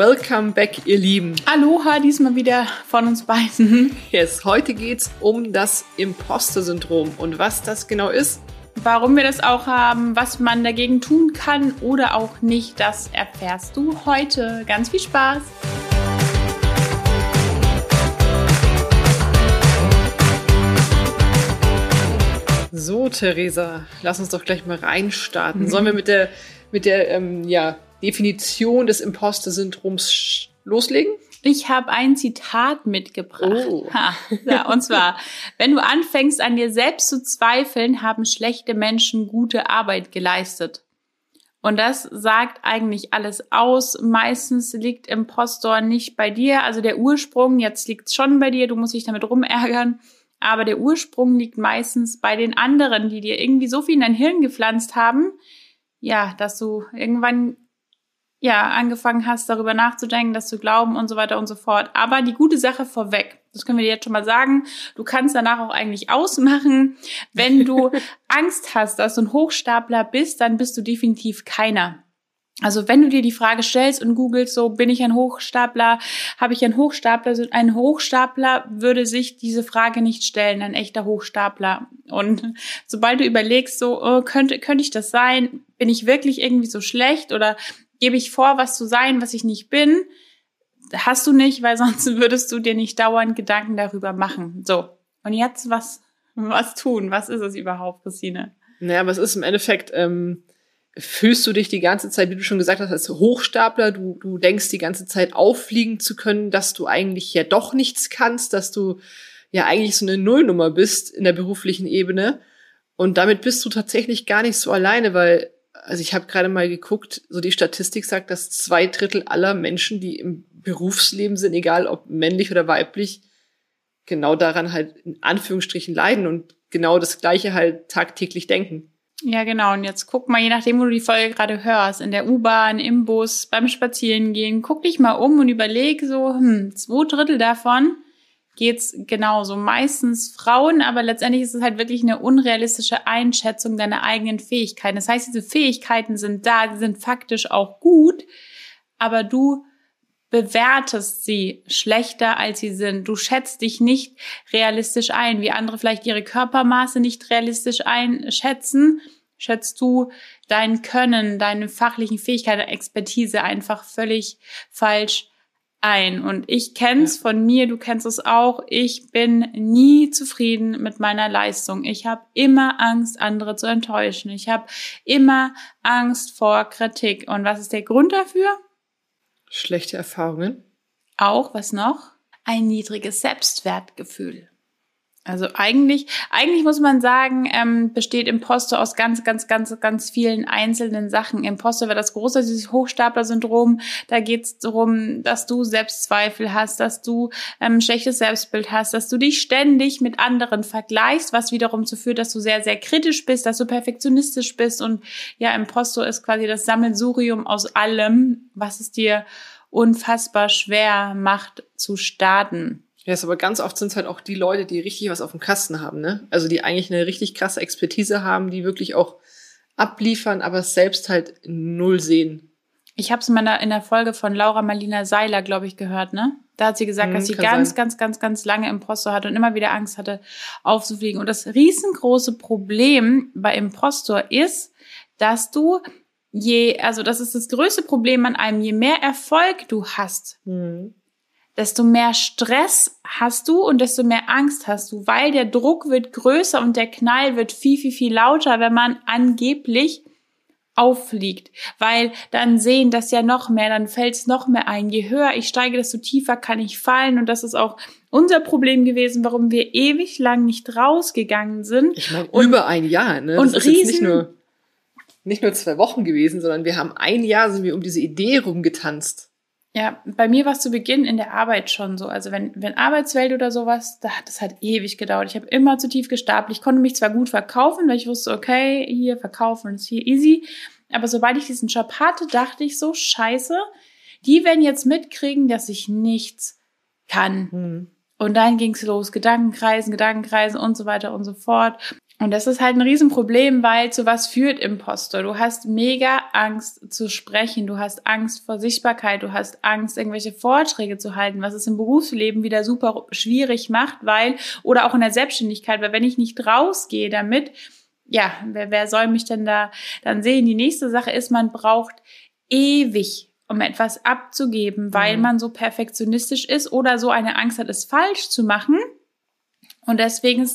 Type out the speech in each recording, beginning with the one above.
Welcome back, ihr Lieben. Aloha, diesmal wieder von uns beiden. Yes, heute geht's um das Imposter-Syndrom und was das genau ist. Warum wir das auch haben, was man dagegen tun kann oder auch nicht, das erfährst du heute. Ganz viel Spaß! So, Theresa, lass uns doch gleich mal reinstarten. Sollen wir mit der, mit der ähm, ja, Definition des Imposter-Syndroms loslegen? Ich habe ein Zitat mitgebracht. Oh. Ha, ja, und zwar, wenn du anfängst an dir selbst zu zweifeln, haben schlechte Menschen gute Arbeit geleistet. Und das sagt eigentlich alles aus. Meistens liegt Impostor nicht bei dir, also der Ursprung, jetzt liegt es schon bei dir, du musst dich damit rumärgern aber der Ursprung liegt meistens bei den anderen, die dir irgendwie so viel in dein Hirn gepflanzt haben, ja, dass du irgendwann ja angefangen hast, darüber nachzudenken, das zu glauben und so weiter und so fort. Aber die gute Sache vorweg, das können wir dir jetzt schon mal sagen, du kannst danach auch eigentlich ausmachen, wenn du Angst hast, dass du ein Hochstapler bist, dann bist du definitiv keiner. Also wenn du dir die Frage stellst und googelst, so bin ich ein Hochstapler, habe ich einen Hochstapler, ein Hochstapler würde sich diese Frage nicht stellen, ein echter Hochstapler. Und sobald du überlegst, so oh, könnte könnte ich das sein, bin ich wirklich irgendwie so schlecht oder gebe ich vor, was zu sein, was ich nicht bin, hast du nicht, weil sonst würdest du dir nicht dauernd Gedanken darüber machen. So und jetzt was was tun? Was ist es überhaupt, Christine? Naja, aber es ist im Endeffekt ähm fühlst du dich die ganze Zeit, wie du schon gesagt hast, als Hochstapler, du, du denkst die ganze Zeit auffliegen zu können, dass du eigentlich ja doch nichts kannst, dass du ja eigentlich so eine Nullnummer bist in der beruflichen Ebene. Und damit bist du tatsächlich gar nicht so alleine, weil, also ich habe gerade mal geguckt, so die Statistik sagt, dass zwei Drittel aller Menschen, die im Berufsleben sind, egal ob männlich oder weiblich, genau daran halt in Anführungsstrichen leiden und genau das Gleiche halt tagtäglich denken. Ja, genau. Und jetzt guck mal, je nachdem, wo du die Folge gerade hörst, in der U-Bahn, im Bus, beim Spazierengehen, guck dich mal um und überleg so, hm, zwei Drittel davon geht's genauso. Meistens Frauen, aber letztendlich ist es halt wirklich eine unrealistische Einschätzung deiner eigenen Fähigkeiten. Das heißt, diese Fähigkeiten sind da, die sind faktisch auch gut, aber du bewertest sie schlechter, als sie sind. Du schätzt dich nicht realistisch ein, wie andere vielleicht ihre Körpermaße nicht realistisch einschätzen. Schätzt du dein Können, deine fachlichen Fähigkeiten, Expertise einfach völlig falsch ein. Und ich kenn's ja. von mir, du kennst es auch. Ich bin nie zufrieden mit meiner Leistung. Ich habe immer Angst, andere zu enttäuschen. Ich habe immer Angst vor Kritik. Und was ist der Grund dafür? Schlechte Erfahrungen. Auch, was noch? Ein niedriges Selbstwertgefühl. Also eigentlich, eigentlich muss man sagen, ähm, besteht Imposter aus ganz, ganz, ganz, ganz vielen einzelnen Sachen. Imposter wäre das große, dieses Hochstapler-Syndrom. Da geht es darum, dass du Selbstzweifel hast, dass du ähm, schlechtes Selbstbild hast, dass du dich ständig mit anderen vergleichst, was wiederum zu führt, dass du sehr, sehr kritisch bist, dass du perfektionistisch bist. Und ja, Imposter ist quasi das Sammelsurium aus allem, was es dir unfassbar schwer macht zu starten. Ja, ist aber ganz oft sind es halt auch die Leute, die richtig was auf dem Kasten haben, ne? Also die eigentlich eine richtig krasse Expertise haben, die wirklich auch abliefern, aber selbst halt null sehen. Ich habe es in, meiner, in der Folge von Laura Marlina Seiler, glaube ich, gehört, ne? Da hat sie gesagt, hm, dass sie ganz, sein. ganz, ganz, ganz lange Impostor hatte und immer wieder Angst hatte, aufzufliegen. Und das riesengroße Problem bei Impostor ist, dass du je, also das ist das größte Problem an einem, je mehr Erfolg du hast, hm desto mehr Stress hast du und desto mehr Angst hast du, weil der Druck wird größer und der Knall wird viel, viel, viel lauter, wenn man angeblich auffliegt, weil dann sehen das ja noch mehr, dann fällt es noch mehr ein. Je höher ich steige, desto tiefer kann ich fallen und das ist auch unser Problem gewesen, warum wir ewig lang nicht rausgegangen sind. Ich meine, über ein Jahr, ne? Das und ist riesen, nicht nur, nicht nur zwei Wochen gewesen, sondern wir haben ein Jahr sind wir um diese Idee rumgetanzt. Ja, bei mir war es zu Beginn in der Arbeit schon so. Also wenn, wenn Arbeitswelt oder sowas, da hat es halt ewig gedauert. Ich habe immer zu tief gestapelt. Ich konnte mich zwar gut verkaufen, weil ich wusste, okay, hier verkaufen ist hier easy. Aber sobald ich diesen Job hatte, dachte ich so, scheiße, die werden jetzt mitkriegen, dass ich nichts kann. Mhm. Und dann ging's los, Gedankenkreisen, Gedankenkreisen und so weiter und so fort. Und das ist halt ein Riesenproblem, weil zu was führt Impostor? Du hast mega Angst zu sprechen, du hast Angst vor Sichtbarkeit, du hast Angst, irgendwelche Vorträge zu halten, was es im Berufsleben wieder super schwierig macht, weil, oder auch in der Selbstständigkeit, weil wenn ich nicht rausgehe damit, ja, wer, wer soll mich denn da dann sehen? Die nächste Sache ist, man braucht ewig um etwas abzugeben, weil mhm. man so perfektionistisch ist oder so eine Angst hat, es falsch zu machen. Und deswegen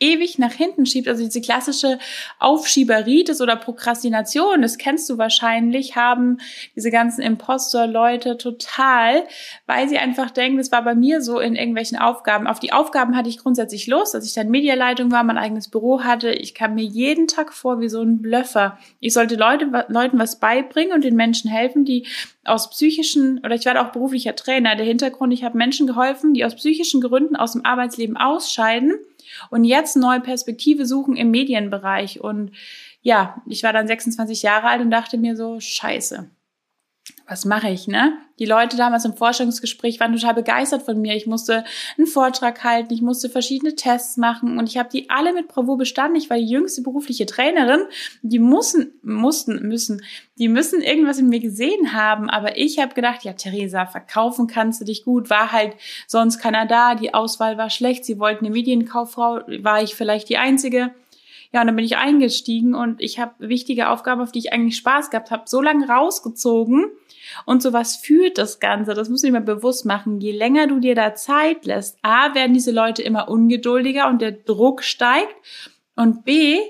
ewig nach hinten schiebt, also diese klassische Aufschieberitis oder Prokrastination, das kennst du wahrscheinlich, haben diese ganzen Impostor-Leute total, weil sie einfach denken, das war bei mir so in irgendwelchen Aufgaben. Auf die Aufgaben hatte ich grundsätzlich Lust, als ich dann Medialeitung war, mein eigenes Büro hatte. Ich kam mir jeden Tag vor wie so ein Blöffer. Ich sollte Leute, Leuten was beibringen und den Menschen helfen, die aus psychischen, oder ich war da auch beruflicher Trainer. Der Hintergrund, ich habe Menschen geholfen, die aus psychischen Gründen aus dem Arbeitsleben ausscheiden und jetzt neue Perspektive suchen im Medienbereich. Und ja, ich war dann 26 Jahre alt und dachte mir so, scheiße was mache ich, ne? Die Leute damals im Forschungsgespräch waren total begeistert von mir. Ich musste einen Vortrag halten, ich musste verschiedene Tests machen und ich habe die alle mit Bravour bestanden. Ich war die jüngste berufliche Trainerin. Die mussten, mussten, müssen, die müssen irgendwas in mir gesehen haben. Aber ich habe gedacht, ja, Theresa, verkaufen kannst du dich gut. War halt sonst keiner da. Die Auswahl war schlecht. Sie wollten eine Medienkauffrau. War ich vielleicht die Einzige? Ja, und dann bin ich eingestiegen und ich habe wichtige Aufgaben, auf die ich eigentlich Spaß gehabt habe, so lange rausgezogen. Und so was fühlt das Ganze, das musst du dir mal bewusst machen. Je länger du dir da Zeit lässt, A, werden diese Leute immer ungeduldiger und der Druck steigt. Und B,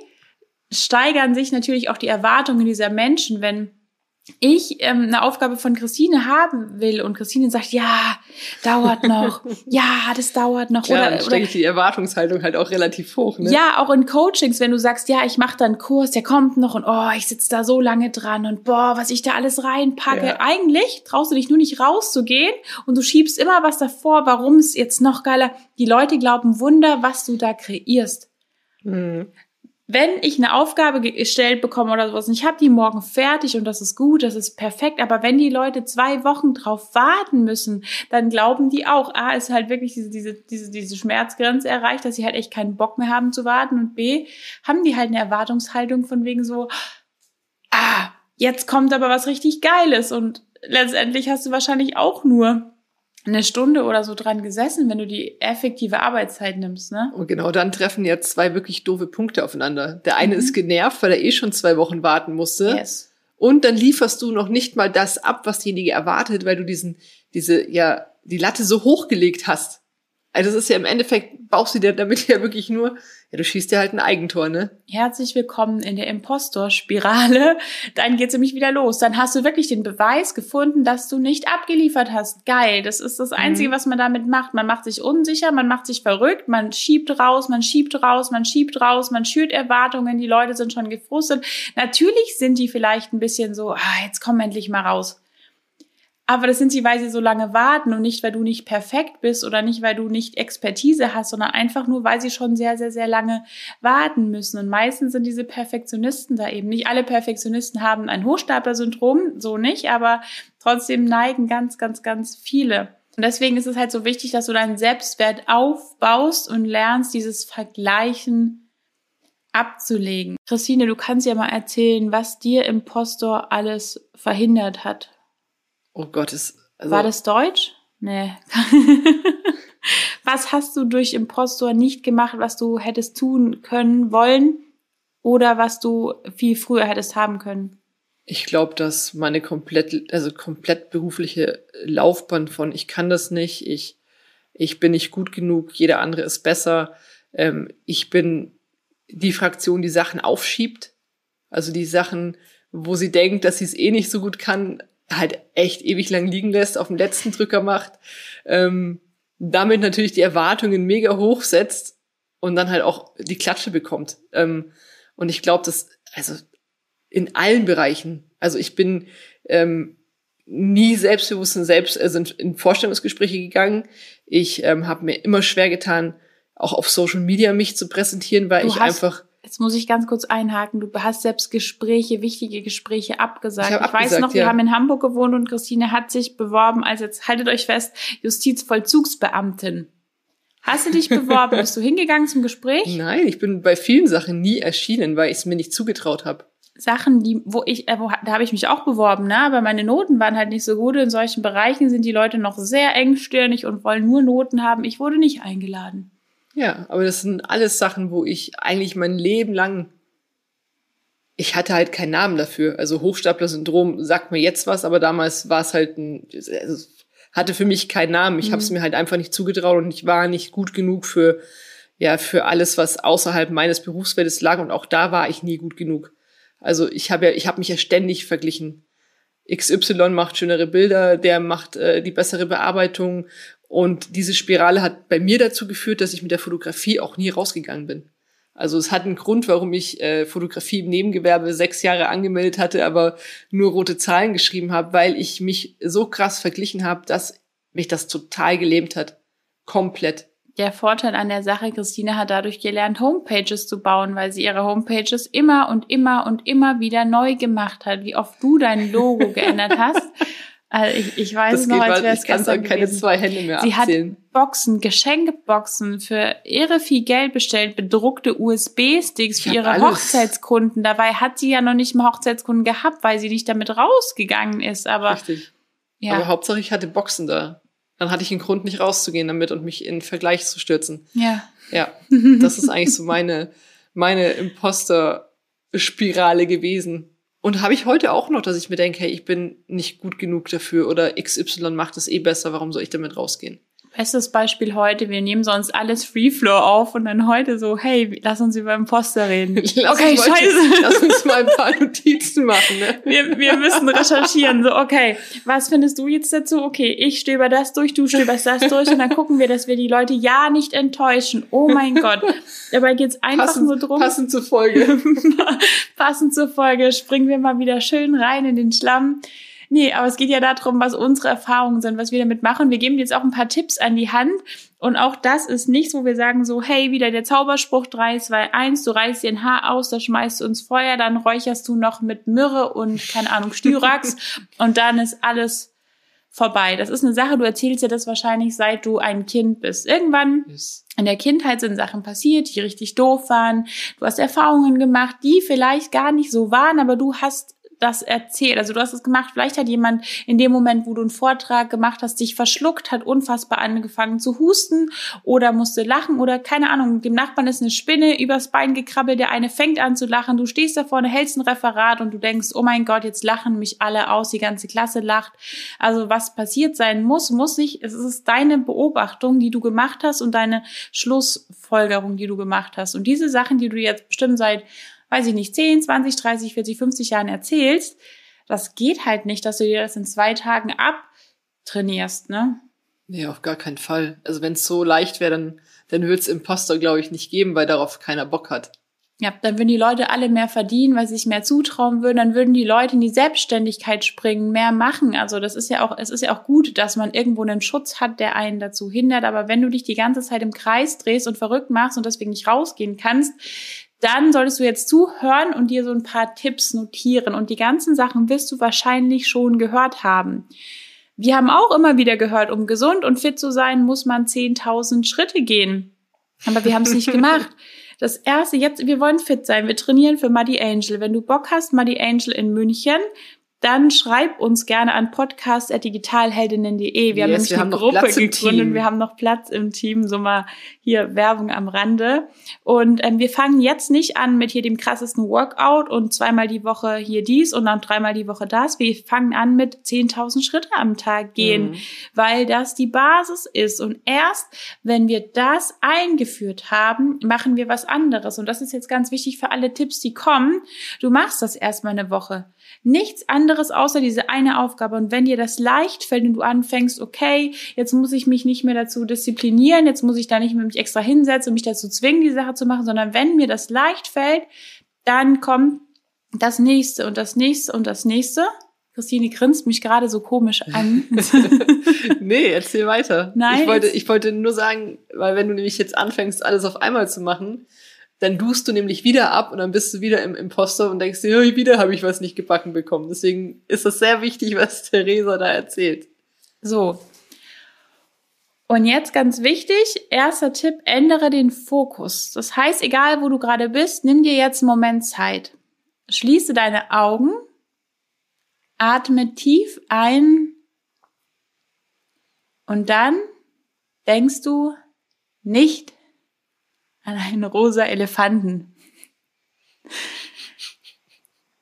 steigern sich natürlich auch die Erwartungen dieser Menschen, wenn ich ähm, eine Aufgabe von Christine haben will und Christine sagt, ja, dauert noch, ja, das dauert noch. Klar, oder, ich die Erwartungshaltung halt auch relativ hoch. Ne? Ja, auch in Coachings, wenn du sagst, ja, ich mache da einen Kurs, der kommt noch und oh, ich sitze da so lange dran und boah, was ich da alles reinpacke. Ja. Eigentlich traust du dich nur nicht rauszugehen und du schiebst immer was davor, warum es jetzt noch geiler. Die Leute glauben Wunder, was du da kreierst. Mhm wenn ich eine Aufgabe gestellt bekomme oder sowas und ich habe die morgen fertig und das ist gut, das ist perfekt, aber wenn die Leute zwei Wochen drauf warten müssen, dann glauben die auch, A, ist halt wirklich diese, diese, diese, diese Schmerzgrenze erreicht, dass sie halt echt keinen Bock mehr haben zu warten und B, haben die halt eine Erwartungshaltung von wegen so, ah, jetzt kommt aber was richtig Geiles und letztendlich hast du wahrscheinlich auch nur eine Stunde oder so dran gesessen, wenn du die effektive Arbeitszeit nimmst, ne? Und genau dann treffen ja zwei wirklich doofe Punkte aufeinander. Der eine mhm. ist genervt, weil er eh schon zwei Wochen warten musste. Yes. Und dann lieferst du noch nicht mal das ab, was derjenige erwartet, weil du diesen, diese, ja, die Latte so hochgelegt hast. Also das ist ja im Endeffekt, baust du dir damit ja wirklich nur ja, du schießt dir halt ein Eigentor, ne? Herzlich willkommen in der Impostor-Spirale. Dann geht's nämlich wieder los. Dann hast du wirklich den Beweis gefunden, dass du nicht abgeliefert hast. Geil. Das ist das Einzige, mhm. was man damit macht. Man macht sich unsicher, man macht sich verrückt, man schiebt raus, man schiebt raus, man schiebt raus, man schürt Erwartungen. Die Leute sind schon gefrustet. Natürlich sind die vielleicht ein bisschen so, ah, jetzt komm endlich mal raus. Aber das sind sie, weil sie so lange warten und nicht, weil du nicht perfekt bist oder nicht, weil du nicht Expertise hast, sondern einfach nur, weil sie schon sehr, sehr, sehr lange warten müssen. Und meistens sind diese Perfektionisten da eben nicht. Alle Perfektionisten haben ein Hochstapler-Syndrom, so nicht, aber trotzdem neigen ganz, ganz, ganz viele. Und deswegen ist es halt so wichtig, dass du deinen Selbstwert aufbaust und lernst, dieses Vergleichen abzulegen. Christine, du kannst ja mal erzählen, was dir Impostor alles verhindert hat. Oh Gott, ist. Also War das Deutsch? Nee. was hast du durch Impostor nicht gemacht, was du hättest tun können, wollen? Oder was du viel früher hättest haben können? Ich glaube, dass meine komplett, also komplett berufliche Laufbahn von ich kann das nicht, ich, ich bin nicht gut genug, jeder andere ist besser, ähm, ich bin die Fraktion, die Sachen aufschiebt, also die Sachen, wo sie denkt, dass sie es eh nicht so gut kann, halt echt ewig lang liegen lässt, auf dem letzten Drücker macht, ähm, damit natürlich die Erwartungen mega hoch setzt und dann halt auch die Klatsche bekommt. Ähm, und ich glaube, dass, also in allen Bereichen, also ich bin ähm, nie selbstbewusst in, selbst, also in, in Vorstellungsgespräche gegangen. Ich ähm, habe mir immer schwer getan, auch auf Social Media mich zu präsentieren, weil du ich einfach Jetzt muss ich ganz kurz einhaken. Du hast selbst Gespräche, wichtige Gespräche abgesagt. Ich, ich abgesagt, weiß noch, wir haben in Hamburg gewohnt und Christine hat sich beworben als jetzt haltet euch fest Justizvollzugsbeamtin. Hast du dich beworben? Bist du hingegangen zum Gespräch? Nein, ich bin bei vielen Sachen nie erschienen, weil ich es mir nicht zugetraut habe. Sachen, die, wo ich, äh, wo, da habe ich mich auch beworben, ne? aber meine Noten waren halt nicht so gut. In solchen Bereichen sind die Leute noch sehr engstirnig und wollen nur Noten haben. Ich wurde nicht eingeladen. Ja, aber das sind alles Sachen, wo ich eigentlich mein Leben lang, ich hatte halt keinen Namen dafür. Also Hochstapler-Syndrom sagt mir jetzt was, aber damals war es halt ein, also hatte für mich keinen Namen. Ich mhm. habe es mir halt einfach nicht zugetraut und ich war nicht gut genug für, ja, für alles, was außerhalb meines Berufsfeldes lag und auch da war ich nie gut genug. Also ich habe ja, ich habe mich ja ständig verglichen. XY macht schönere Bilder, der macht äh, die bessere Bearbeitung. Und diese Spirale hat bei mir dazu geführt, dass ich mit der Fotografie auch nie rausgegangen bin. Also es hat einen Grund, warum ich äh, Fotografie im Nebengewerbe sechs Jahre angemeldet hatte, aber nur rote Zahlen geschrieben habe, weil ich mich so krass verglichen habe, dass mich das total gelähmt hat. Komplett der Vorteil an der Sache, Christine hat dadurch gelernt, Homepages zu bauen, weil sie ihre Homepages immer und immer und immer wieder neu gemacht hat. Wie oft du dein Logo geändert hast. Also ich, ich weiß das noch, als wäre es gestern keine gewesen. zwei Hände mehr Sie abzählen. hat Boxen, Geschenkeboxen für irre viel Geld bestellt, bedruckte USB-Sticks für ihre alles. Hochzeitskunden. Dabei hat sie ja noch nicht mal Hochzeitskunden gehabt, weil sie nicht damit rausgegangen ist. Aber Richtig. Ja. Aber Hauptsache ich hatte Boxen da dann hatte ich einen Grund, nicht rauszugehen damit und mich in Vergleich zu stürzen. Ja. Ja, das ist eigentlich so meine, meine Imposter-Spirale gewesen. Und habe ich heute auch noch, dass ich mir denke, hey, ich bin nicht gut genug dafür oder XY macht es eh besser, warum soll ich damit rausgehen? Bestes Beispiel heute, wir nehmen sonst alles Free Flow auf und dann heute so, hey, lass uns über Imposter reden. Lass okay, scheiße. Heute, lass uns mal ein paar Notizen machen. Ne? Wir, wir müssen recherchieren. So, okay, was findest du jetzt dazu? Okay, ich stöber das durch, du stöberst das durch und dann gucken wir, dass wir die Leute ja nicht enttäuschen. Oh mein Gott. Dabei geht's einfach passend, nur drum. Passend zur Folge. passend zur Folge springen wir mal wieder schön rein in den Schlamm. Nee, aber es geht ja darum, was unsere Erfahrungen sind, was wir damit machen. Wir geben jetzt auch ein paar Tipps an die Hand. Und auch das ist nichts, wo wir sagen so, hey, wieder der Zauberspruch 3, 2, 1, du reißt dir ein Haar aus, da schmeißt du ins Feuer, dann räucherst du noch mit Myrrhe und, keine Ahnung, Styrax und dann ist alles vorbei. Das ist eine Sache, du erzählst dir das wahrscheinlich, seit du ein Kind bist. Irgendwann yes. in der Kindheit sind Sachen passiert, die richtig doof waren. Du hast Erfahrungen gemacht, die vielleicht gar nicht so waren, aber du hast das erzählt. Also du hast es gemacht, vielleicht hat jemand in dem Moment, wo du einen Vortrag gemacht hast, dich verschluckt, hat unfassbar angefangen zu husten oder musste lachen oder keine Ahnung, dem Nachbarn ist eine Spinne übers Bein gekrabbelt, der eine fängt an zu lachen, du stehst da vorne, hältst ein Referat und du denkst, oh mein Gott, jetzt lachen mich alle aus, die ganze Klasse lacht. Also was passiert sein muss, muss nicht, es ist deine Beobachtung, die du gemacht hast und deine Schlussfolgerung, die du gemacht hast. Und diese Sachen, die du jetzt bestimmt seit weiß ich nicht, 10, 20, 30, 40, 50 Jahren erzählst, das geht halt nicht, dass du dir das in zwei Tagen abtrainierst, ne? Nee, auf gar keinen Fall. Also wenn es so leicht wäre, dann, dann würde es Imposter, glaube ich, nicht geben, weil darauf keiner Bock hat. Ja, dann würden die Leute alle mehr verdienen, weil sie sich mehr zutrauen würden, dann würden die Leute in die Selbstständigkeit springen, mehr machen. Also das ist ja auch, es ist ja auch gut, dass man irgendwo einen Schutz hat, der einen dazu hindert. Aber wenn du dich die ganze Zeit im Kreis drehst und verrückt machst und deswegen nicht rausgehen kannst, dann solltest du jetzt zuhören und dir so ein paar Tipps notieren. Und die ganzen Sachen wirst du wahrscheinlich schon gehört haben. Wir haben auch immer wieder gehört, um gesund und fit zu sein, muss man 10.000 Schritte gehen. Aber wir haben es nicht gemacht. Das erste, jetzt, wir wollen fit sein. Wir trainieren für Muddy Angel. Wenn du Bock hast, Muddy Angel in München, dann schreib uns gerne an podcast.digitalheldinnen.de. Wir yes, haben nämlich wir eine haben Gruppe gegründet. Wir haben noch Platz im Team, so mal hier Werbung am Rande. Und ähm, wir fangen jetzt nicht an mit hier dem krassesten Workout und zweimal die Woche hier dies und dann dreimal die Woche das. Wir fangen an mit 10.000 Schritte am Tag gehen, mhm. weil das die Basis ist. Und erst, wenn wir das eingeführt haben, machen wir was anderes. Und das ist jetzt ganz wichtig für alle Tipps, die kommen. Du machst das erstmal eine Woche. Nichts anderes außer diese eine Aufgabe. Und wenn dir das leicht fällt und du anfängst, okay, jetzt muss ich mich nicht mehr dazu disziplinieren, jetzt muss ich da nicht mehr mich extra hinsetzen und mich dazu zwingen, die Sache zu machen, sondern wenn mir das leicht fällt, dann kommt das nächste und das nächste und das nächste. Christine grinst mich gerade so komisch an. nee, erzähl weiter. Nein. Ich wollte, ich wollte nur sagen, weil wenn du nämlich jetzt anfängst, alles auf einmal zu machen, dann dust du nämlich wieder ab und dann bist du wieder im Imposter und denkst dir, wieder habe ich was nicht gebacken bekommen. Deswegen ist es sehr wichtig, was Theresa da erzählt. So. Und jetzt ganz wichtig, erster Tipp, ändere den Fokus. Das heißt, egal wo du gerade bist, nimm dir jetzt einen Moment Zeit. Schließe deine Augen, atme tief ein und dann denkst du nicht an einen rosa Elefanten.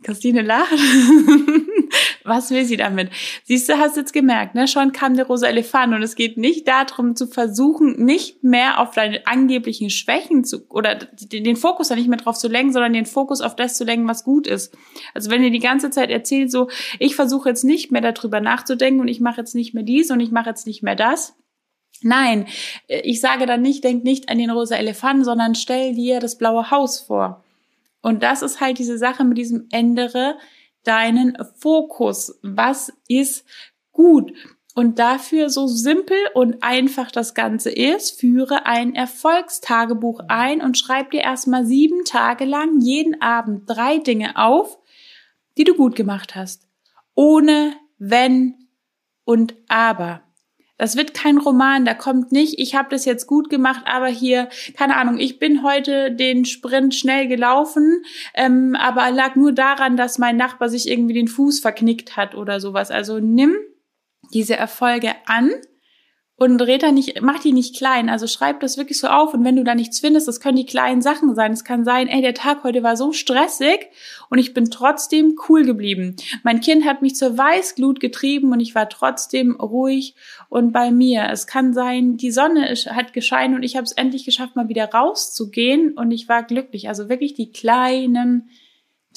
Christine lacht. Was will sie damit? Siehst du, hast jetzt gemerkt, ne? Schon kam der rosa Elefant und es geht nicht darum zu versuchen, nicht mehr auf deine angeblichen Schwächen zu oder den Fokus da nicht mehr drauf zu lenken, sondern den Fokus auf das zu lenken, was gut ist. Also wenn ihr die ganze Zeit erzählt so, ich versuche jetzt nicht mehr darüber nachzudenken und ich mache jetzt nicht mehr dies und ich mache jetzt nicht mehr das, Nein, ich sage dann nicht, denk nicht an den rosa Elefanten, sondern stell dir das blaue Haus vor. Und das ist halt diese Sache mit diesem ändere deinen Fokus. Was ist gut? Und dafür so simpel und einfach das Ganze ist, führe ein Erfolgstagebuch ein und schreib dir erstmal sieben Tage lang jeden Abend drei Dinge auf, die du gut gemacht hast. Ohne wenn und aber. Das wird kein Roman, da kommt nicht, ich habe das jetzt gut gemacht, aber hier, keine Ahnung, ich bin heute den Sprint schnell gelaufen, ähm, aber lag nur daran, dass mein Nachbar sich irgendwie den Fuß verknickt hat oder sowas. Also nimm diese Erfolge an und da nicht, mach die nicht klein. Also schreib das wirklich so auf. Und wenn du da nichts findest, das können die kleinen Sachen sein. Es kann sein, ey, der Tag heute war so stressig und ich bin trotzdem cool geblieben. Mein Kind hat mich zur Weißglut getrieben und ich war trotzdem ruhig und bei mir. Es kann sein, die Sonne hat gescheint und ich habe es endlich geschafft, mal wieder rauszugehen und ich war glücklich. Also wirklich die kleinen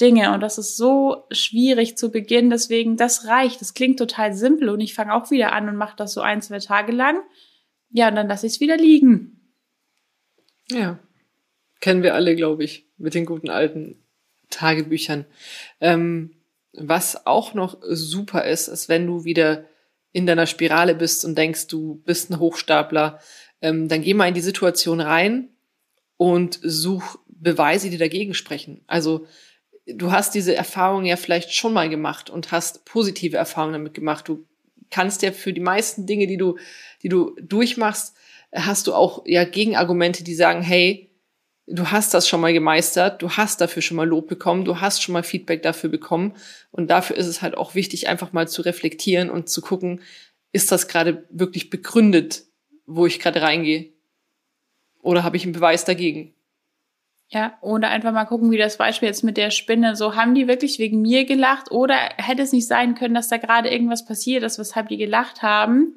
Dinge und das ist so schwierig zu Beginn. Deswegen, das reicht. Das klingt total simpel und ich fange auch wieder an und mache das so ein, zwei Tage lang. Ja, und dann lasse ich es wieder liegen. Ja, kennen wir alle, glaube ich, mit den guten alten Tagebüchern. Ähm, was auch noch super ist, ist, wenn du wieder in deiner Spirale bist und denkst, du bist ein Hochstapler, ähm, dann geh mal in die Situation rein und such Beweise, die dagegen sprechen. Also du hast diese Erfahrung ja vielleicht schon mal gemacht und hast positive Erfahrungen damit gemacht. Du kannst ja für die meisten Dinge, die du, die du durchmachst, hast du auch ja Gegenargumente, die sagen, hey, du hast das schon mal gemeistert, du hast dafür schon mal Lob bekommen, du hast schon mal Feedback dafür bekommen. Und dafür ist es halt auch wichtig, einfach mal zu reflektieren und zu gucken, ist das gerade wirklich begründet, wo ich gerade reingehe? Oder habe ich einen Beweis dagegen? Ja, oder einfach mal gucken, wie das Beispiel jetzt mit der Spinne, so haben die wirklich wegen mir gelacht oder hätte es nicht sein können, dass da gerade irgendwas passiert ist, weshalb die gelacht haben?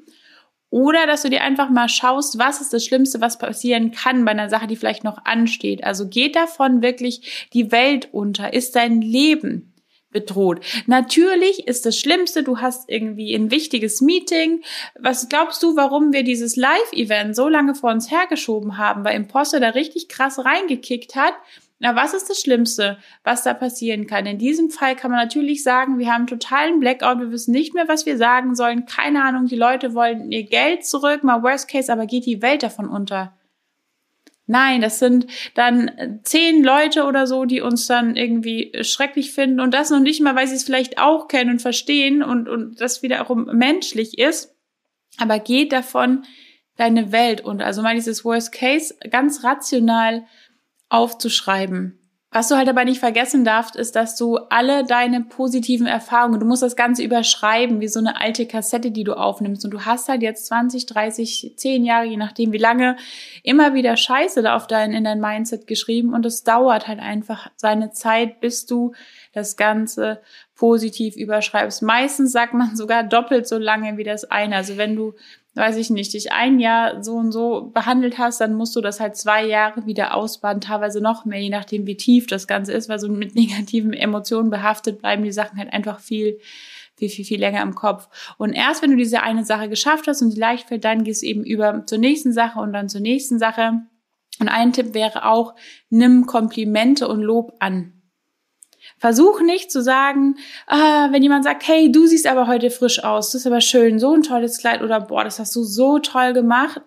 Oder dass du dir einfach mal schaust, was ist das Schlimmste, was passieren kann bei einer Sache, die vielleicht noch ansteht. Also geht davon wirklich die Welt unter? Ist dein Leben bedroht. Natürlich ist das Schlimmste, du hast irgendwie ein wichtiges Meeting. Was glaubst du, warum wir dieses Live-Event so lange vor uns hergeschoben haben, weil Imposter da richtig krass reingekickt hat? Na, was ist das Schlimmste, was da passieren kann? In diesem Fall kann man natürlich sagen, wir haben totalen Blackout, wir wissen nicht mehr, was wir sagen sollen. Keine Ahnung, die Leute wollen ihr Geld zurück, mal Worst Case, aber geht die Welt davon unter? Nein, das sind dann zehn Leute oder so, die uns dann irgendwie schrecklich finden und das noch nicht mal, weil sie es vielleicht auch kennen und verstehen und, und das wiederum menschlich ist. Aber geht davon deine Welt und also mal dieses Worst Case ganz rational aufzuschreiben. Was du halt aber nicht vergessen darfst, ist, dass du alle deine positiven Erfahrungen, du musst das Ganze überschreiben, wie so eine alte Kassette, die du aufnimmst. Und du hast halt jetzt 20, 30, 10 Jahre, je nachdem wie lange, immer wieder Scheiße da auf dein, in dein Mindset geschrieben. Und es dauert halt einfach seine Zeit, bis du das Ganze positiv überschreibst. Meistens sagt man sogar doppelt so lange wie das eine. Also wenn du weiß ich nicht, dich ein Jahr so und so behandelt hast, dann musst du das halt zwei Jahre wieder ausbaden, teilweise noch mehr, je nachdem wie tief das Ganze ist, weil so mit negativen Emotionen behaftet bleiben die Sachen halt einfach viel, viel, viel, viel länger im Kopf. Und erst wenn du diese eine Sache geschafft hast und die leicht fällt, dann gehst du eben über zur nächsten Sache und dann zur nächsten Sache. Und ein Tipp wäre auch, nimm Komplimente und Lob an. Versuch nicht zu sagen, ah, wenn jemand sagt, hey, du siehst aber heute frisch aus, das ist aber schön, so ein tolles Kleid oder boah, das hast du so toll gemacht.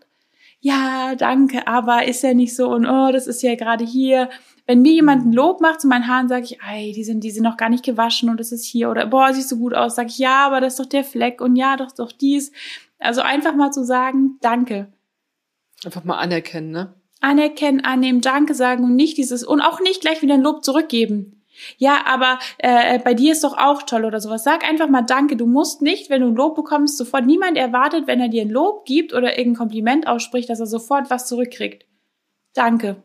Ja, danke, aber ist ja nicht so und oh, das ist ja gerade hier. Wenn mir jemand ein Lob macht zu meinen Haaren, sage ich, ey, die sind, die sind noch gar nicht gewaschen und das ist hier oder boah, siehst du gut aus, sage ich, ja, aber das ist doch der Fleck und ja, doch, doch dies. Also einfach mal zu sagen, danke. Einfach mal anerkennen, ne? Anerkennen, annehmen, Danke sagen und nicht dieses und auch nicht gleich wieder ein Lob zurückgeben. Ja, aber äh, bei dir ist doch auch toll oder sowas. Sag einfach mal Danke. Du musst nicht, wenn du ein Lob bekommst, sofort niemand erwartet, wenn er dir ein Lob gibt oder irgendein Kompliment ausspricht, dass er sofort was zurückkriegt. Danke.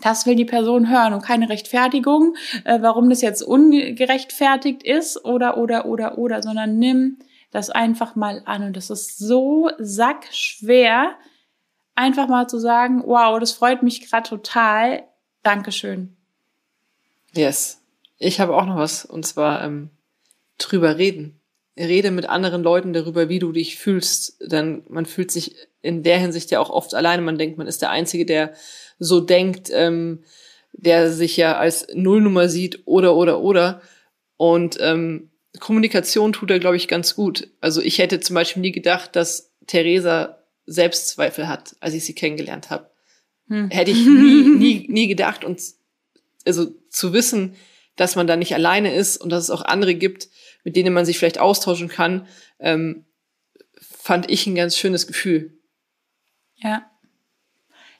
Das will die Person hören und keine Rechtfertigung, äh, warum das jetzt ungerechtfertigt ist oder oder oder oder, sondern nimm das einfach mal an und das ist so sackschwer, einfach mal zu sagen, wow, das freut mich gerade total. Dankeschön. Yes. Ich habe auch noch was, und zwar ähm, drüber reden. Rede mit anderen Leuten darüber, wie du dich fühlst. Denn man fühlt sich in der Hinsicht ja auch oft alleine. Man denkt, man ist der Einzige, der so denkt, ähm, der sich ja als Nullnummer sieht oder oder oder. Und ähm, Kommunikation tut er, glaube ich, ganz gut. Also ich hätte zum Beispiel nie gedacht, dass Theresa Selbstzweifel hat, als ich sie kennengelernt habe. Hm. Hätte ich nie, nie, nie gedacht. Und also zu wissen, dass man da nicht alleine ist und dass es auch andere gibt, mit denen man sich vielleicht austauschen kann, ähm, fand ich ein ganz schönes Gefühl. Ja.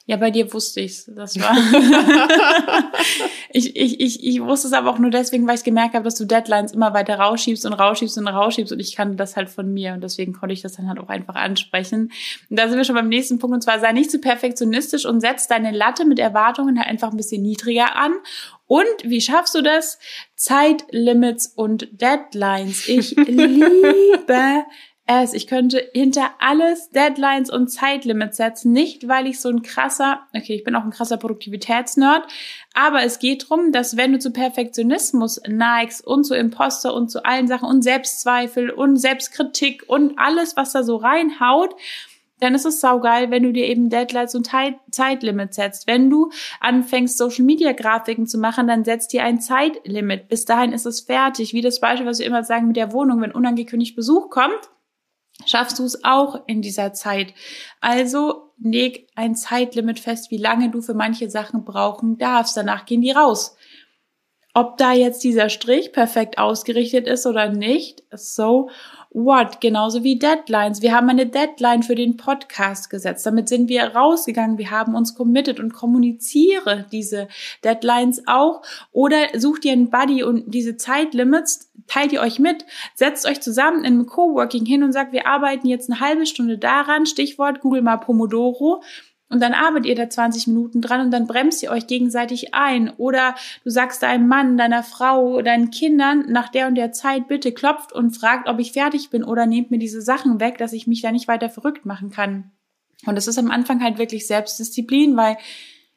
Ja, bei dir wusste ich's. Das war. ich, ich, ich, ich wusste es aber auch nur deswegen, weil ich gemerkt habe, dass du Deadlines immer weiter rausschiebst und rausschiebst und rausschiebst und ich kannte das halt von mir und deswegen konnte ich das dann halt auch einfach ansprechen. Und da sind wir schon beim nächsten Punkt und zwar sei nicht zu perfektionistisch und setz deine Latte mit Erwartungen halt einfach ein bisschen niedriger an und wie schaffst du das? Zeitlimits und Deadlines. Ich liebe es. Ich könnte hinter alles Deadlines und Zeitlimits setzen. Nicht, weil ich so ein krasser, okay, ich bin auch ein krasser Produktivitätsnerd, aber es geht drum, dass wenn du zu Perfektionismus neigst und zu Imposter und zu allen Sachen und Selbstzweifel und Selbstkritik und alles, was da so reinhaut, dann ist es saugeil, wenn du dir eben Deadlines und Zeitlimits setzt. Wenn du anfängst, Social Media Grafiken zu machen, dann setzt dir ein Zeitlimit. Bis dahin ist es fertig. Wie das Beispiel, was wir immer sagen mit der Wohnung, wenn unangekündigt Besuch kommt, schaffst du es auch in dieser Zeit. Also leg ein Zeitlimit fest, wie lange du für manche Sachen brauchen darfst. Danach gehen die raus. Ob da jetzt dieser Strich perfekt ausgerichtet ist oder nicht, so what? Genauso wie Deadlines. Wir haben eine Deadline für den Podcast gesetzt. Damit sind wir rausgegangen. Wir haben uns committed und kommuniziere diese Deadlines auch. Oder such dir einen Buddy und diese Zeitlimits teilt ihr euch mit, setzt euch zusammen in einem Coworking hin und sagt, wir arbeiten jetzt eine halbe Stunde daran, Stichwort Google mal Pomodoro. Und dann arbeitet ihr da 20 Minuten dran und dann bremst ihr euch gegenseitig ein. Oder du sagst deinem Mann, deiner Frau, deinen Kindern nach der und der Zeit bitte klopft und fragt, ob ich fertig bin oder nehmt mir diese Sachen weg, dass ich mich da nicht weiter verrückt machen kann. Und das ist am Anfang halt wirklich Selbstdisziplin, weil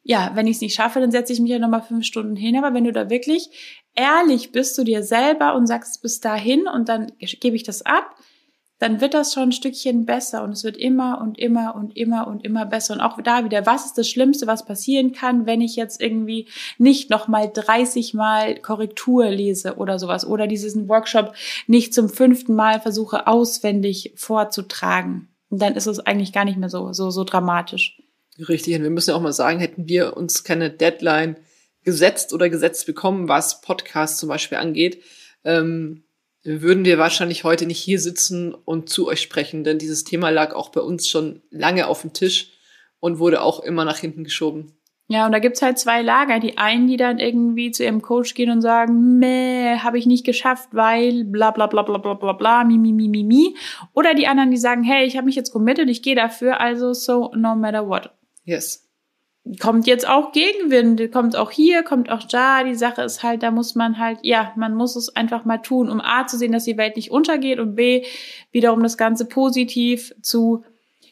ja, wenn ich es nicht schaffe, dann setze ich mich ja nochmal fünf Stunden hin. Aber wenn du da wirklich ehrlich bist zu dir selber und sagst bis dahin und dann gebe ich das ab, dann wird das schon ein Stückchen besser und es wird immer und immer und immer und immer besser. Und auch da wieder, was ist das Schlimmste, was passieren kann, wenn ich jetzt irgendwie nicht nochmal 30 Mal Korrektur lese oder sowas oder diesen Workshop nicht zum fünften Mal versuche auswendig vorzutragen. Und dann ist es eigentlich gar nicht mehr so, so, so dramatisch. Richtig, und wir müssen ja auch mal sagen, hätten wir uns keine Deadline gesetzt oder gesetzt bekommen, was Podcasts zum Beispiel angeht, ähm, würden wir wahrscheinlich heute nicht hier sitzen und zu euch sprechen, denn dieses Thema lag auch bei uns schon lange auf dem Tisch und wurde auch immer nach hinten geschoben. Ja, und da gibt's halt zwei Lager. Die einen, die dann irgendwie zu ihrem Coach gehen und sagen, meh, habe ich nicht geschafft, weil bla bla bla bla bla bla bla, mi, mi, mi, mi, mi. Oder die anderen, die sagen, hey, ich habe mich jetzt committed, ich gehe dafür, also so no matter what. Yes kommt jetzt auch Gegenwind, kommt auch hier, kommt auch da. Die Sache ist halt, da muss man halt, ja, man muss es einfach mal tun, um A zu sehen, dass die Welt nicht untergeht und B wiederum das Ganze positiv zu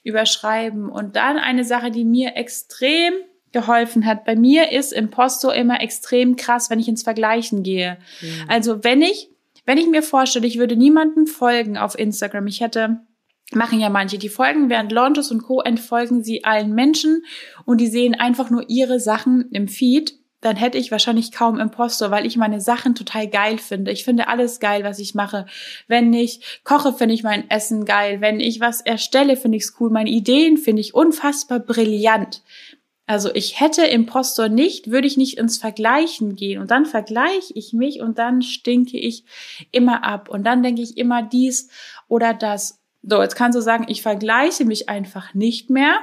überschreiben. Und dann eine Sache, die mir extrem geholfen hat. Bei mir ist Impostor immer extrem krass, wenn ich ins Vergleichen gehe. Mhm. Also wenn ich, wenn ich mir vorstelle, ich würde niemanden folgen auf Instagram, ich hätte machen ja manche. Die folgen während Launches und Co. entfolgen sie allen Menschen und die sehen einfach nur ihre Sachen im Feed. Dann hätte ich wahrscheinlich kaum Impostor, weil ich meine Sachen total geil finde. Ich finde alles geil, was ich mache. Wenn ich koche, finde ich mein Essen geil. Wenn ich was erstelle, finde ich es cool. Meine Ideen finde ich unfassbar brillant. Also ich hätte Impostor nicht, würde ich nicht ins Vergleichen gehen. Und dann vergleiche ich mich und dann stinke ich immer ab. Und dann denke ich immer dies oder das. So, jetzt kannst du sagen, ich vergleiche mich einfach nicht mehr.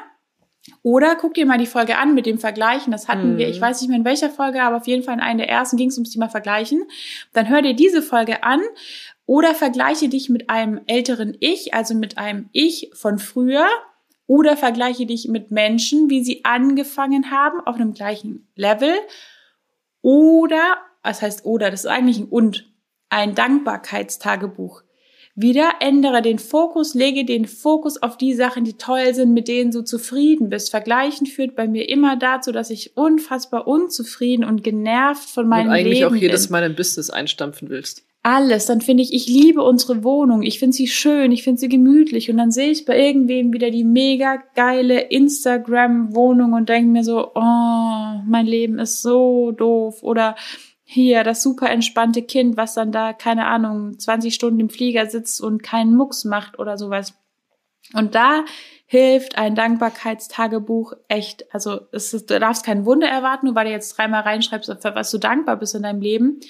Oder guck dir mal die Folge an mit dem Vergleichen. Das hatten mhm. wir, ich mhm. weiß nicht mehr in welcher Folge, aber auf jeden Fall in einer der ersten ging es ums Thema Vergleichen. Dann hör dir diese Folge an oder vergleiche dich mit einem älteren Ich, also mit einem Ich von früher. Oder vergleiche dich mit Menschen, wie sie angefangen haben, auf einem gleichen Level. Oder, was heißt oder, das ist eigentlich ein und, ein Dankbarkeitstagebuch. Wieder ändere den Fokus, lege den Fokus auf die Sachen, die toll sind, mit denen du zufrieden bist. Vergleichen führt bei mir immer dazu, dass ich unfassbar unzufrieden und genervt von meinem und eigentlich Leben auch jedes Mal ein Business einstampfen willst. Alles, dann finde ich, ich liebe unsere Wohnung, ich finde sie schön, ich finde sie gemütlich. Und dann sehe ich bei irgendwem wieder die mega geile Instagram-Wohnung und denke mir so, oh, mein Leben ist so doof. Oder hier das super entspannte Kind, was dann da, keine Ahnung, 20 Stunden im Flieger sitzt und keinen Mucks macht oder sowas. Und da hilft ein Dankbarkeitstagebuch echt. Also es ist, du darfst kein Wunder erwarten, nur weil du jetzt dreimal reinschreibst, für was du dankbar bist in deinem Leben.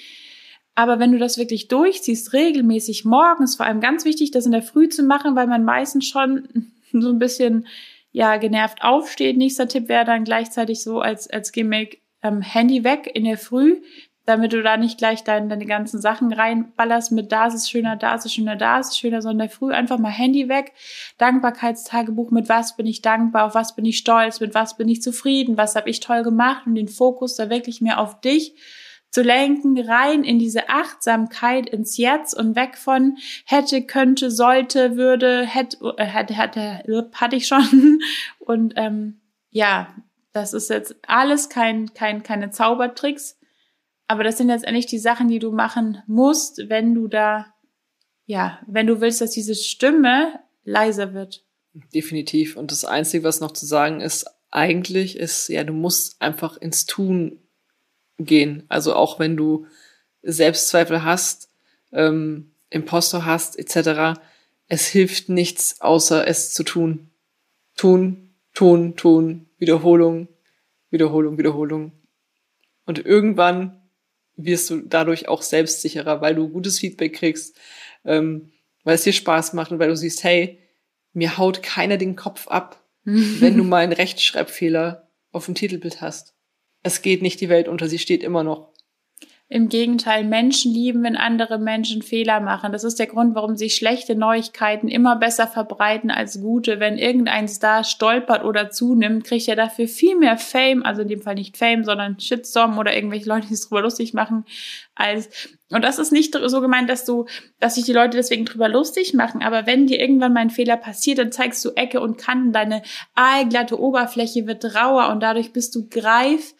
Aber wenn du das wirklich durchziehst, regelmäßig morgens, vor allem ganz wichtig, das in der Früh zu machen, weil man meistens schon so ein bisschen ja genervt aufsteht. Nächster Tipp wäre dann gleichzeitig so als als Gimmick ähm, Handy weg in der Früh damit du da nicht gleich deine, deine ganzen Sachen reinballerst mit da ist es schöner, da ist es schöner, da ist es schöner, sondern früh einfach mal Handy weg, Dankbarkeitstagebuch, mit was bin ich dankbar, auf was bin ich stolz, mit was bin ich zufrieden, was habe ich toll gemacht und den Fokus da wirklich mehr auf dich zu lenken, rein in diese Achtsamkeit ins Jetzt und weg von hätte, könnte, sollte, würde, hätte, äh, hätte, hätte, hatte ich schon. Und ähm, ja, das ist jetzt alles kein, kein, keine Zaubertricks, aber das sind letztendlich die Sachen, die du machen musst, wenn du da, ja, wenn du willst, dass diese Stimme leiser wird. Definitiv. Und das Einzige, was noch zu sagen ist, eigentlich ist, ja, du musst einfach ins Tun gehen. Also auch wenn du Selbstzweifel hast, ähm, Impostor hast, etc., es hilft nichts, außer es zu tun. Tun, tun, tun, Wiederholung, Wiederholung, Wiederholung. Und irgendwann wirst du dadurch auch selbstsicherer, weil du gutes Feedback kriegst, ähm, weil es dir Spaß macht und weil du siehst, hey, mir haut keiner den Kopf ab, wenn du mal einen Rechtschreibfehler auf dem Titelbild hast. Es geht nicht die Welt unter, sie steht immer noch. Im Gegenteil, Menschen lieben, wenn andere Menschen Fehler machen. Das ist der Grund, warum sich schlechte Neuigkeiten immer besser verbreiten als gute. Wenn irgendein Star stolpert oder zunimmt, kriegt er dafür viel mehr Fame, also in dem Fall nicht Fame, sondern Shitstorm oder irgendwelche Leute, die es drüber lustig machen, als und das ist nicht so gemeint, dass du, dass sich die Leute deswegen drüber lustig machen. Aber wenn dir irgendwann mal ein Fehler passiert, dann zeigst du Ecke und Kanten. Deine aalglatte Oberfläche wird rauer und dadurch bist du greif.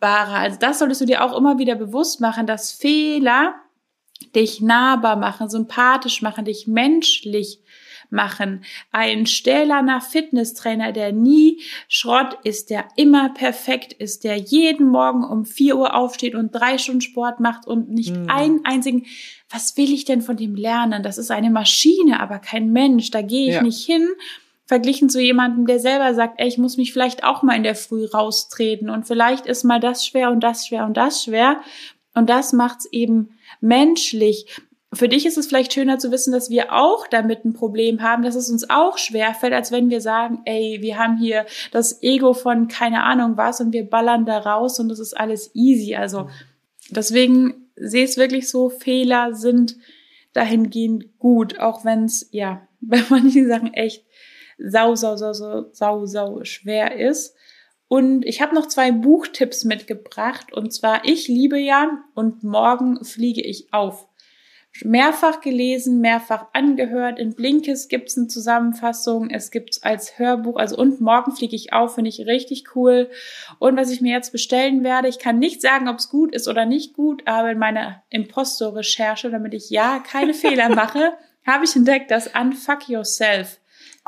Also das solltest du dir auch immer wieder bewusst machen, dass Fehler dich nahbar machen, sympathisch machen, dich menschlich machen. Ein stählerner Fitnesstrainer, der nie Schrott ist, der immer perfekt ist, der jeden Morgen um vier Uhr aufsteht und drei Stunden Sport macht und nicht hm. einen einzigen, was will ich denn von dem lernen? Das ist eine Maschine, aber kein Mensch. Da gehe ich ja. nicht hin verglichen zu jemandem, der selber sagt, ey, ich muss mich vielleicht auch mal in der Früh raustreten und vielleicht ist mal das schwer und das schwer und das schwer und das macht's eben menschlich. Für dich ist es vielleicht schöner zu wissen, dass wir auch damit ein Problem haben, dass es uns auch schwer fällt, als wenn wir sagen, ey, wir haben hier das Ego von keine Ahnung was und wir ballern da raus und das ist alles easy. Also deswegen sehe es wirklich so, Fehler sind dahingehend gut, auch wenn es ja bei manchen Sachen echt sau, sau, sau, sau, sau, sau schwer ist. Und ich habe noch zwei Buchtipps mitgebracht. Und zwar, ich liebe ja und morgen fliege ich auf. Mehrfach gelesen, mehrfach angehört. In Blinkes gibt's eine Zusammenfassung. Es gibt's als Hörbuch. Also und morgen fliege ich auf, finde ich richtig cool. Und was ich mir jetzt bestellen werde, ich kann nicht sagen, ob es gut ist oder nicht gut, aber in meiner Impostor-Recherche, damit ich ja keine Fehler mache, habe ich entdeckt, dass Unfuck Yourself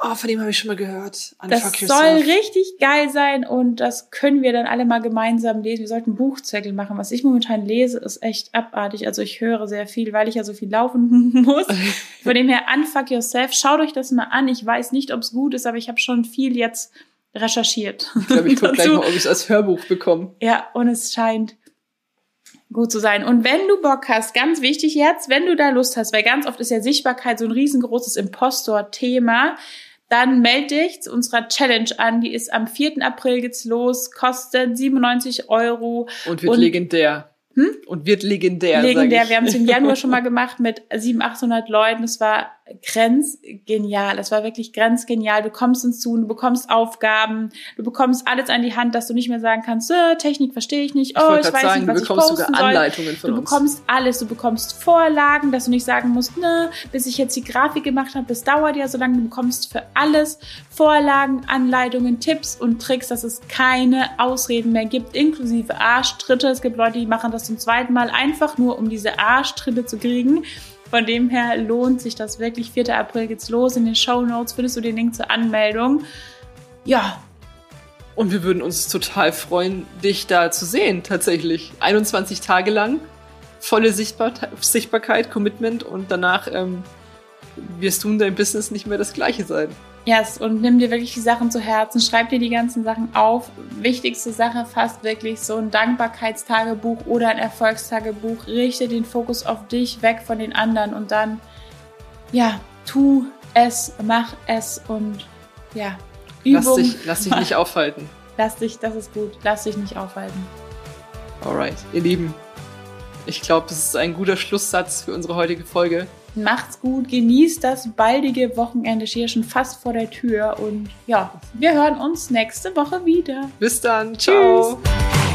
Oh, von dem habe ich schon mal gehört. Unfuck das soll richtig geil sein und das können wir dann alle mal gemeinsam lesen. Wir sollten Buchzettel machen. Was ich momentan lese, ist echt abartig. Also ich höre sehr viel, weil ich ja so viel laufen muss. von dem her, Unfuck Yourself. Schaut euch das mal an. Ich weiß nicht, ob es gut ist, aber ich habe schon viel jetzt recherchiert. Ich glaube, ich gucke gleich mal, ob ich es als Hörbuch bekomme. Ja, und es scheint gut zu sein. Und wenn du Bock hast, ganz wichtig jetzt, wenn du da Lust hast, weil ganz oft ist ja Sichtbarkeit so ein riesengroßes Impostor-Thema, dann melde dich zu unserer Challenge an. Die ist am 4. April geht's los, kostet 97 Euro. Und wird und legendär. Hm? Und wird legendär. Legendär. Wir haben es im Januar schon mal gemacht mit 700, 800 Leuten. Es war grenzgenial. Es war wirklich grenzgenial. Du kommst ins Tun, du bekommst Aufgaben, du bekommst alles an die Hand, dass du nicht mehr sagen kannst, äh, Technik verstehe ich nicht, oh, ich, ich weiß sagen, nicht, was ich sogar Anleitungen von Du bekommst alles, du bekommst Vorlagen, dass du nicht sagen musst, ne, bis ich jetzt die Grafik gemacht habe, das dauert ja so lange. Du bekommst für alles Vorlagen, Anleitungen, Tipps und Tricks, dass es keine Ausreden mehr gibt, inklusive Arschtritte. Es gibt Leute, die machen das zum zweiten Mal einfach nur, um diese Arschtritte zu kriegen. Von dem her lohnt sich das wirklich. 4. April geht's los. In den Show Notes findest du den Link zur Anmeldung. Ja. Und wir würden uns total freuen, dich da zu sehen, tatsächlich. 21 Tage lang. Volle Sichtbar Sichtbarkeit, Commitment und danach ähm, wirst du in deinem Business nicht mehr das gleiche sein. Yes, und nimm dir wirklich die Sachen zu Herzen, schreib dir die ganzen Sachen auf. Wichtigste Sache fast wirklich so ein Dankbarkeitstagebuch oder ein Erfolgstagebuch. Richte den Fokus auf dich, weg von den anderen und dann, ja, tu es, mach es und ja, Übung. Lass dich, lass dich nicht aufhalten. Lass dich, das ist gut, lass dich nicht aufhalten. Alright, ihr Lieben, ich glaube, das ist ein guter Schlusssatz für unsere heutige Folge. Macht's gut, genießt das baldige Wochenende, hier schon fast vor der Tür und ja, wir hören uns nächste Woche wieder. Bis dann, ciao. Tschüss.